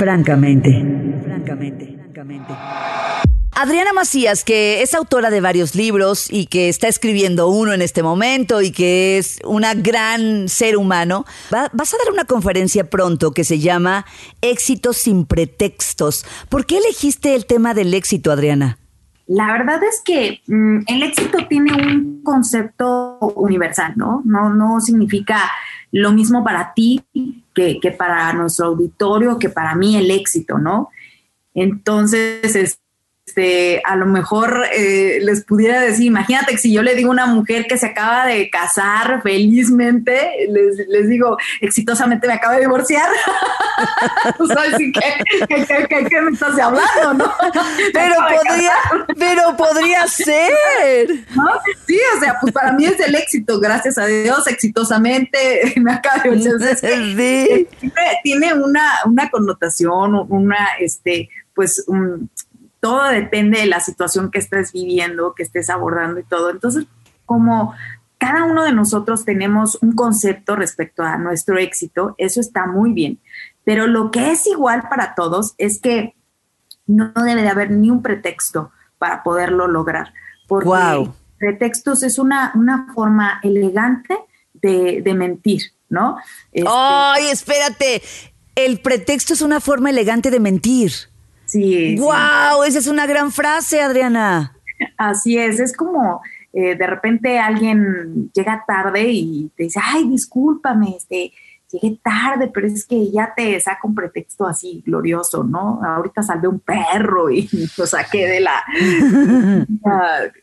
Francamente, francamente, francamente. Adriana Macías, que es autora de varios libros y que está escribiendo uno en este momento y que es una gran ser humano, vas a dar una conferencia pronto que se llama Éxito sin pretextos. ¿Por qué elegiste el tema del éxito, Adriana? La verdad es que mm, el éxito tiene un concepto universal, ¿no? No, no significa lo mismo para ti que, que para nuestro auditorio, que para mí el éxito, ¿no? Entonces, es, este, a lo mejor eh, les pudiera decir, imagínate que si yo le digo a una mujer que se acaba de casar felizmente, les, digo, exitosamente me acabo de divorciar. o sea, que, me estás hablando, ¿no? Pero podría, pero podría ser. Sí, o sea, pues para mí es el éxito, gracias a Dios, exitosamente me acabo de divorciar. sí. tiene, una, una connotación, una, este, pues, todo depende de la situación que estés viviendo, que estés abordando y todo. Entonces, como cada uno de nosotros tenemos un concepto respecto a nuestro éxito, eso está muy bien. Pero lo que es igual para todos es que no debe de haber ni un pretexto para poderlo lograr. Porque pretextos es una, una forma elegante de, mentir, ¿no? Este ¡Ay, espérate! El pretexto es una forma elegante de mentir. Sí. ¡Wow! Esa es una gran frase, Adriana. Así es, es como eh, de repente alguien llega tarde y te dice, ay, discúlpame, este, llegué tarde, pero es que ya te saca un pretexto así glorioso, ¿no? Ahorita salvé un perro y lo saqué de la...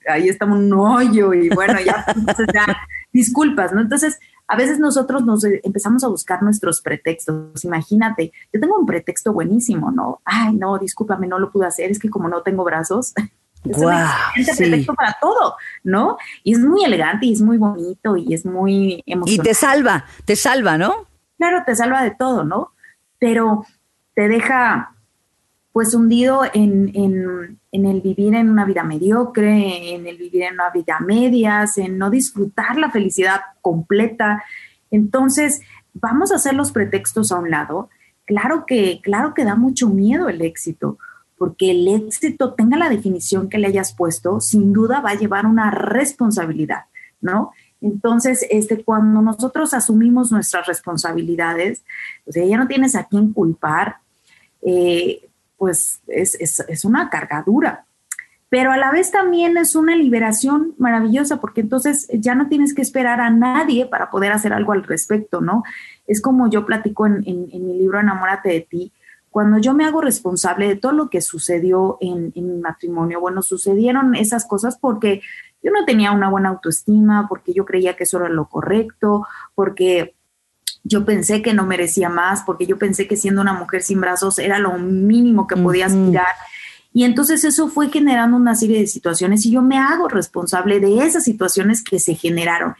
ahí está un hoyo y bueno, ya, entonces ya disculpas, ¿no? Entonces, a veces nosotros nos empezamos a buscar nuestros pretextos. Imagínate, yo tengo un pretexto buenísimo, ¿no? Ay, no, discúlpame, no lo pude hacer, es que como no tengo brazos. Es un pretexto para todo, ¿no? Y es muy elegante y es muy bonito y es muy emocionante. Y te salva, te salva, ¿no? Claro, te salva de todo, ¿no? Pero te deja pues hundido en, en, el vivir en una vida mediocre, en el vivir en una vida medias, en no disfrutar la felicidad completa. Entonces, vamos a hacer los pretextos a un lado. Claro que, claro que da mucho miedo el éxito, porque el éxito, tenga la definición que le hayas puesto, sin duda va a llevar una responsabilidad, ¿no? Entonces, este, cuando nosotros asumimos nuestras responsabilidades, sea, ya no tienes a quién culpar, eh, pues es, una cargadura. Pero a la vez también es una liberación maravillosa, porque entonces ya no tienes que esperar a nadie para poder hacer algo al respecto, ¿no? Es como yo platico en, mi libro Enamórate de ti, cuando yo me hago responsable de todo lo que sucedió en, en, mi matrimonio, bueno, sucedieron esas cosas porque yo no tenía una buena autoestima, porque yo creía que eso era lo correcto, porque yo pensé que no merecía más porque yo pensé que siendo una mujer sin brazos era lo mínimo que podía aspirar. Y entonces eso fue generando una serie de situaciones y yo me hago responsable de esas situaciones que se generaron.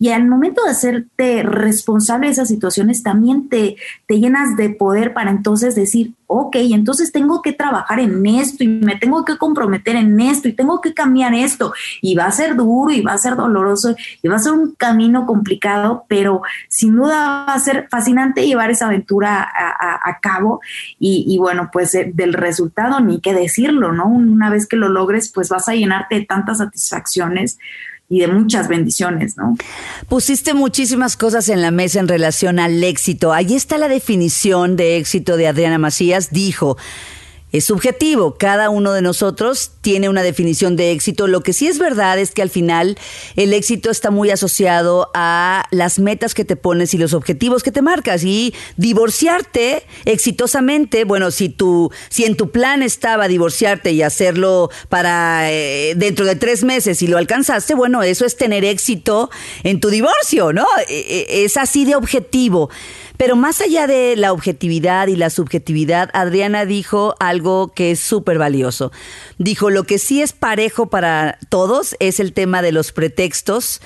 Y al momento de hacerte responsable de esas situaciones, también te, te llenas de poder para entonces decir, ok, entonces tengo que trabajar en esto y me tengo que comprometer en esto y tengo que cambiar esto. Y va a ser duro y va a ser doloroso y va a ser un camino complicado, pero sin duda va a ser fascinante llevar esa aventura a, cabo. Y, bueno, pues eh, del resultado ni qué decirlo, ¿no? Una vez que lo logres, pues vas a llenarte de tantas satisfacciones y de muchas bendiciones, ¿no? Pusiste muchísimas cosas en la mesa en relación al éxito. Ahí está la definición de éxito de Adriana Macías. Dijo, es subjetivo. Cada uno de nosotros tiene una definición de éxito. Lo que sí es verdad es que al final el éxito está muy asociado a las metas que te pones y los objetivos que te marcas. Y divorciarte exitosamente, bueno, si tu, si en tu plan estaba divorciarte y hacerlo para eh, dentro de tres meses y lo alcanzaste, bueno, eso es tener éxito en tu divorcio, ¿no? E, e, es así de objetivo. Pero más allá de la objetividad y la subjetividad, Adriana dijo algo que es súper valioso. Dijo, lo que sí es parejo para todos es el tema de los pretextos.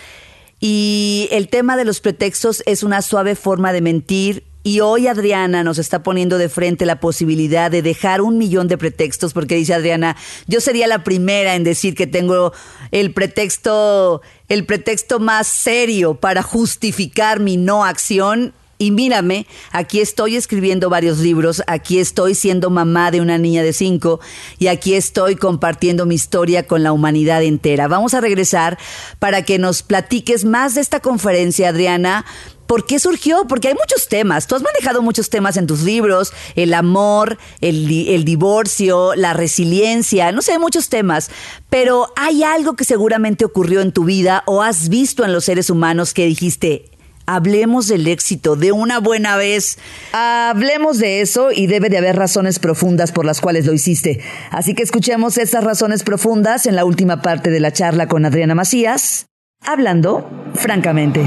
Y el tema de los pretextos es una suave forma de mentir y hoy Adriana nos está poniendo de frente la posibilidad de dejar un millón de pretextos, porque dice Adriana, yo sería la primera en decir que tengo el pretexto, el pretexto más serio para justificar mi no acción Y mírame, aquí estoy escribiendo varios libros, aquí estoy siendo mamá de una niña de cinco y aquí estoy compartiendo mi historia con la humanidad entera. Vamos a regresar para que nos platiques más de esta conferencia, Adriana. ¿Por qué surgió? Porque hay muchos temas. Tú has manejado muchos temas en tus libros, el amor, el, el, divorcio, la resiliencia, no sé, muchos temas. Pero hay algo que seguramente ocurrió en tu vida o has visto en los seres humanos que dijiste, hablemos del éxito de una buena vez. Hablemos de eso y debe de haber razones profundas por las cuales lo hiciste. Así que escuchemos esas razones profundas en la última parte de la charla con Adriana Macías, hablando francamente.